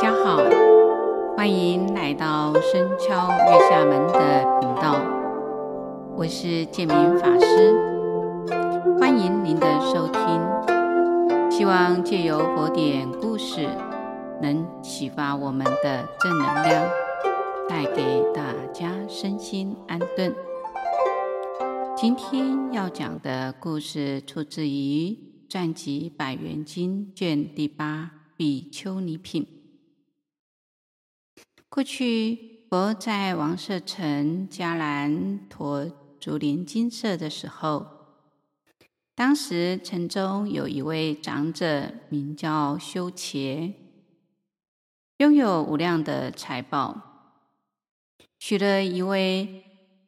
大家好，欢迎来到深敲月下门的频道，我是建明法师，欢迎您的收听。希望借由佛典故事，能启发我们的正能量，带给大家身心安顿。今天要讲的故事出自于传记《百缘经》卷第八《比丘尼品》。过去，佛在王舍城迦兰陀竹林精舍的时候，当时城中有一位长者，名叫修伽，拥有无量的财宝，娶了一位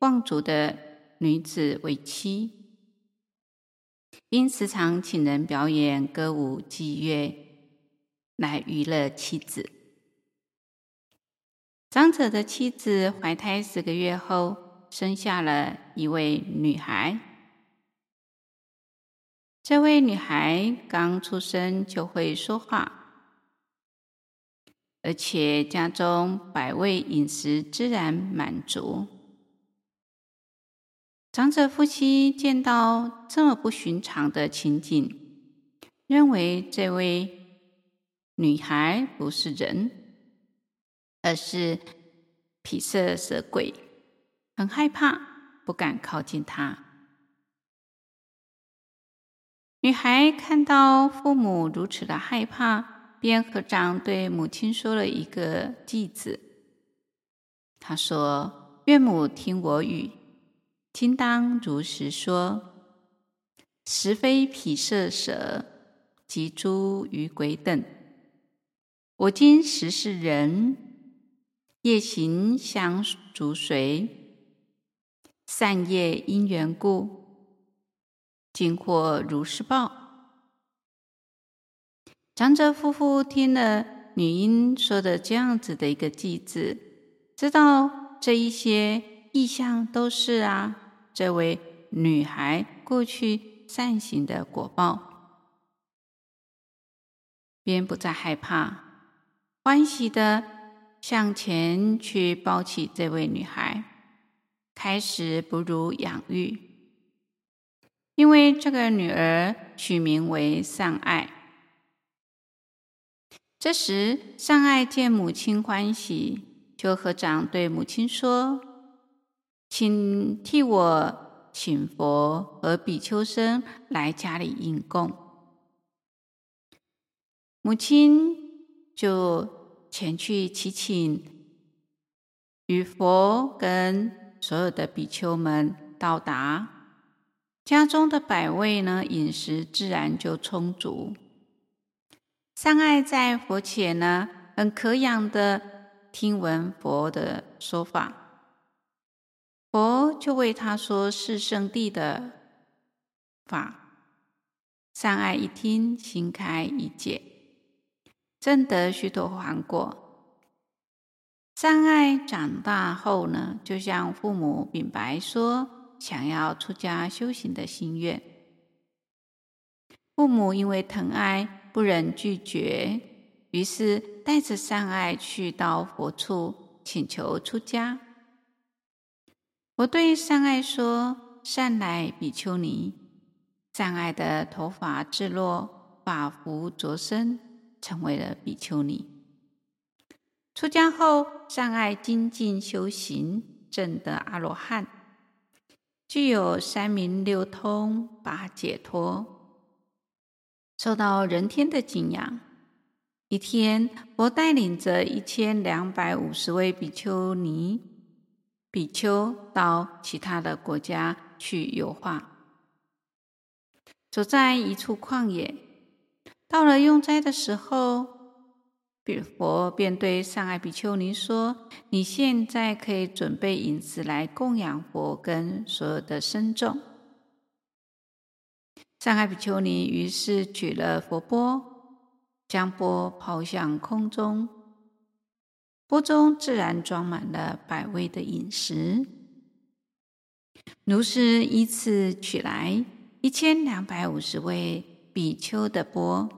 望族的女子为妻，因时常请人表演歌舞伎乐来娱乐妻子。长者的妻子怀胎十个月后，生下了一位女孩。这位女孩刚出生就会说话，而且家中百味饮食自然满足。长者夫妻见到这么不寻常的情景，认为这位女孩不是人。而是毗舍舍鬼，很害怕，不敢靠近他。女孩看到父母如此的害怕，便合掌对母亲说了一个偈子。他说：“岳母听我语，今当如实说。实非匹色蛇及诸余鬼等，我今实是人。”业行相逐随，善业因缘故，今获如是报。长者夫妇听了女婴说的这样子的一个偈子，知道这一些意象都是啊，这位女孩过去善行的果报，便不再害怕，欢喜的。向前去抱起这位女孩，开始哺乳养育。因为这个女儿取名为善爱。这时，善爱见母亲欢喜，就合掌对母亲说：“请替我请佛和比丘僧来家里应供。”母亲就。前去祈请，与佛跟所有的比丘们到达，家中的百味呢，饮食自然就充足。三爱在佛前呢，很可仰的听闻佛的说法，佛就为他说是圣地的法。三爱一听，心开意解。证得须陀洹果。善爱长大后呢，就向父母禀白说想要出家修行的心愿。父母因为疼爱，不忍拒绝，于是带着善爱去到佛处请求出家。我对善爱说：“善来比丘尼。”善爱的头发自落，发服着身。成为了比丘尼。出家后，善爱精进修行，证得阿罗汉，具有三明六通八解脱，受到人天的敬仰。一天，佛带领着一千两百五十位比丘尼、比丘到其他的国家去游化，走在一处旷野。到了用斋的时候，比佛便对善爱比丘尼说：“你现在可以准备饮食来供养佛跟所有的僧众。”善爱比丘尼于是举了佛钵，将钵抛向空中，钵中自然装满了百味的饮食。如是依次取来一千两百五十位比丘的钵。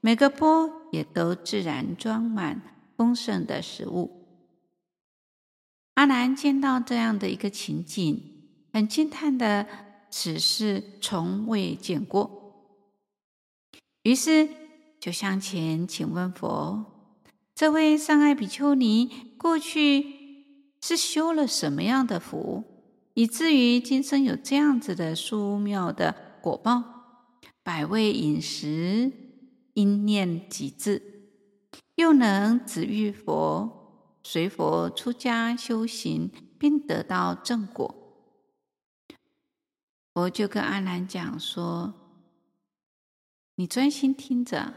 每个钵也都自然装满丰盛的食物。阿难见到这样的一个情景，很惊叹的，此事从未见过。于是就向前请问佛：“这位上爱比丘尼过去是修了什么样的福，以至于今生有这样子的殊妙的果报？百味饮食，应念即至。”又能值遇佛，随佛出家修行，并得到正果。佛就跟阿难讲说：“你专心听着，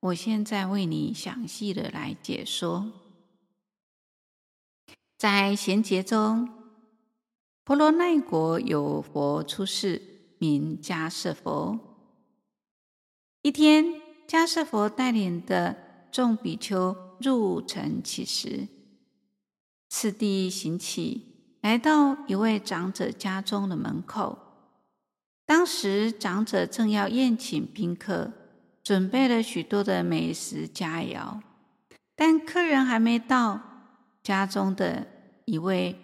我现在为你详细的来解说。在贤劫中，婆罗奈国有佛出世，名迦叶佛。一天，迦叶佛带领的众比丘入城乞食，次第行起，来到一位长者家中的门口。当时长者正要宴请宾客，准备了许多的美食佳肴，但客人还没到，家中的一位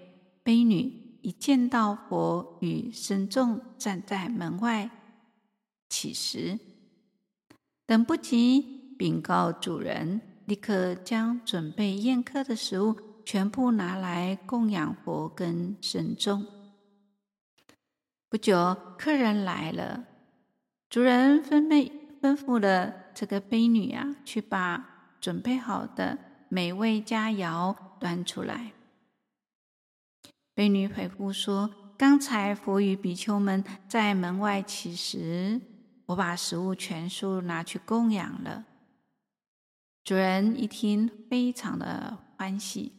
婢女一见到佛与僧众站在门外乞食，等不及。禀告主人，立刻将准备宴客的食物全部拿来供养佛跟神众。不久，客人来了，主人吩咐吩咐了这个婢女啊，去把准备好的美味佳肴端出来。婢女回复说：“刚才佛与比丘们在门外乞食，我把食物全数拿去供养了。”主人一听，非常的欢喜，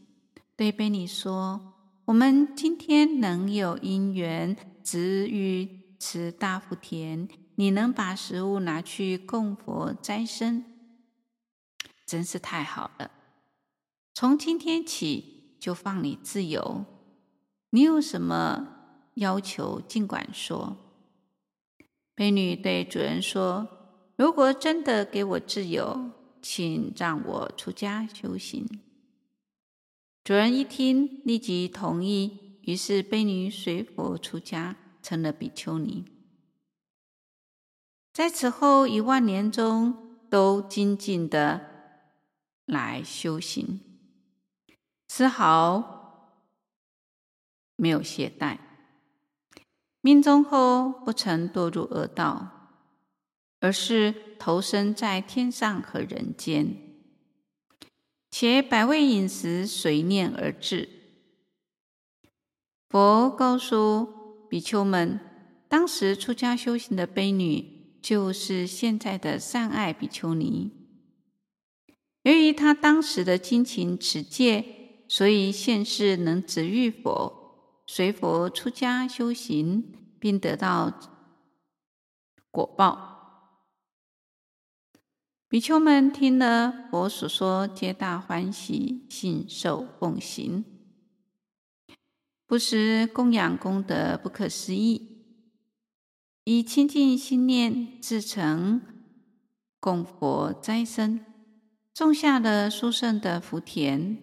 对婢女说：“我们今天能有因缘值于此大福田，你能把食物拿去供佛斋僧，真是太好了。从今天起就放你自由，你有什么要求尽管说。”婢女对主人说：“如果真的给我自由。”请让我出家修行。主人一听，立即同意。于是婢女随佛出家，成了比丘尼。在此后一万年中，都精进的来修行，丝毫没有懈怠。命中后，不曾堕入恶道。而是投生在天上和人间，且百味饮食随念而至。佛告诉比丘们，当时出家修行的悲女，就是现在的善爱比丘尼。由于她当时的精勤持戒，所以现世能值遇佛，随佛出家修行，并得到果报。比丘们听了佛所说，皆大欢喜，信受奉行。不施供养功德不可思议，以清净心念自诚供佛斋僧，种下了殊胜的福田，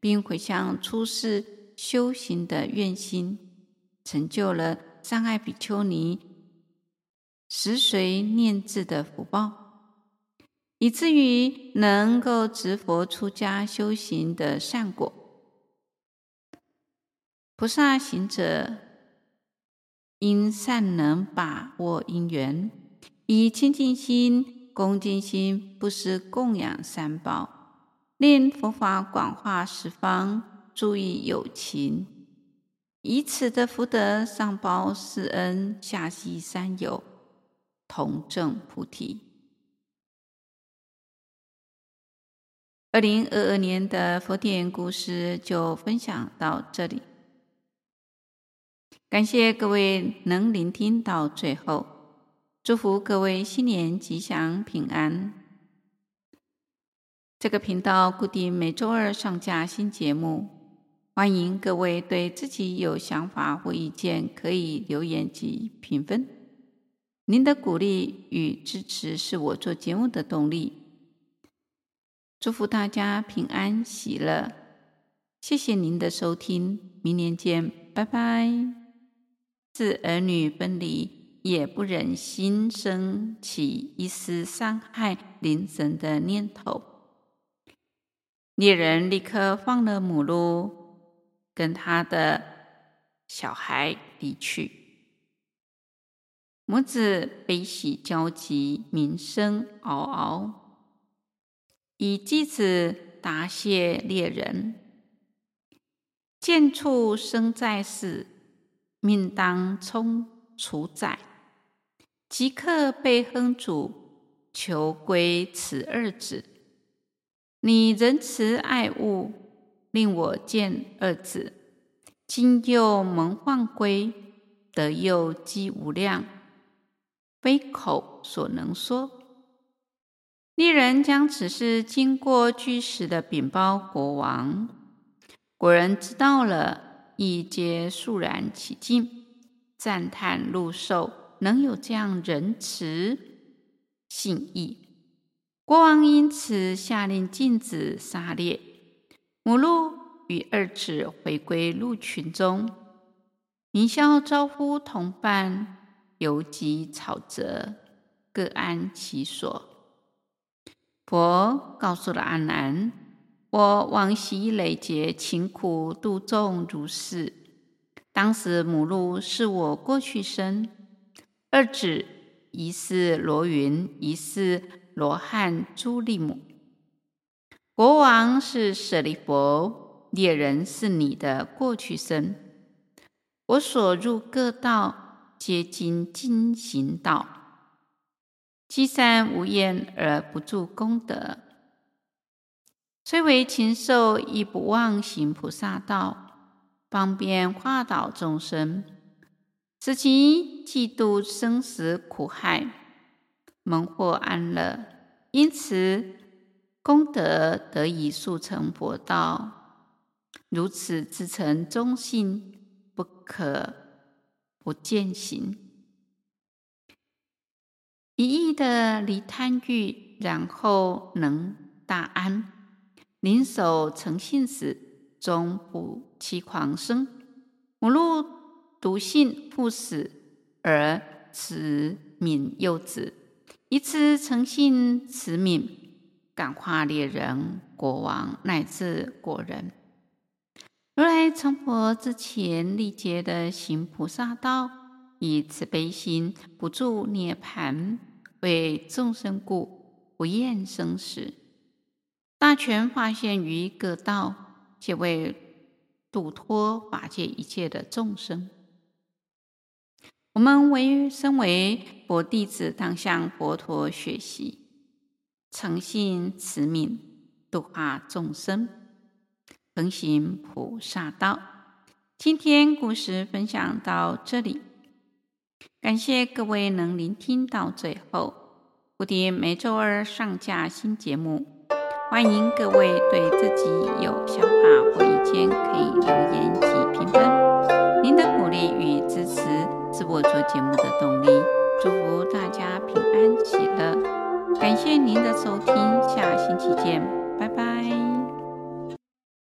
并回向出世修行的愿心，成就了上爱比丘尼时随念智的福报。以至于能够值佛出家修行的善果。菩萨行者应善能把握因缘，以清净心、恭敬心不失供养三宝，令佛法广化十方，注意友情，以此的福德上报四恩，下济三有，同证菩提。二零二二年的佛典故事就分享到这里，感谢各位能聆听到最后，祝福各位新年吉祥平安。这个频道固定每周二上架新节目，欢迎各位对自己有想法或意见可以留言及评分。您的鼓励与支持是我做节目的动力。祝福大家平安喜乐。谢谢您的收听，明年见，拜拜。自儿女分离，也不忍心生起一丝伤害邻神的念头。猎人立刻放了母鹿，跟他的小孩离去。母子悲喜交集，鸣声嗷嗷，以继子答谢猎人：“见畜生在世，命当充处宰，即刻被烹煮，求归此二子。你仁慈爱物，令我见二子，今又蒙放归，得又积无量。”非口所能说。猎人将此事经过据实的禀报国王，国人知道了，亦皆肃然起敬，赞叹鹿兽能有这样仁慈信义。国王因此下令禁止杀猎，母鹿与二子回归鹿群中，云霄招呼同伴。游集草泽，各安其所。佛告诉了阿难：我往昔累劫勤苦度众如是。当时母鹿是我过去生，二子一是罗云，一是罗汉朱利母。国王是舍利弗，猎人是你的过去生。我所入各道。皆经经行道，积善无厌而不住功德，虽为禽兽，亦不忘行菩萨道，方便化导众生，使其济度生死苦害，蒙获安乐。因此，功德得以速成佛道。如此至诚忠信，不可。不践行，一意的离贪欲，然后能大安，谨守诚信时，终不欺狂生。母鹿笃信不死，而慈悯幼子，以此诚信慈悯，感化猎人、国王乃至国人。如来成佛之前，历劫的行菩萨道，以慈悲心不住涅槃，为众生故，不厌生死。大权化现于各道，皆为度脱法界一切的众生。我们为身为佛弟子，当向佛陀学习，诚信慈悯度化众生。横行菩萨道。今天故事分享到这里。感谢各位能聆听到最后。蝴蝶每周二上架新节目。欢迎各位对自己有想法或意见可以留言及评分您的鼓励与支持是我做节目的动力。祝福大家平安喜乐。感谢您的收听下星期见。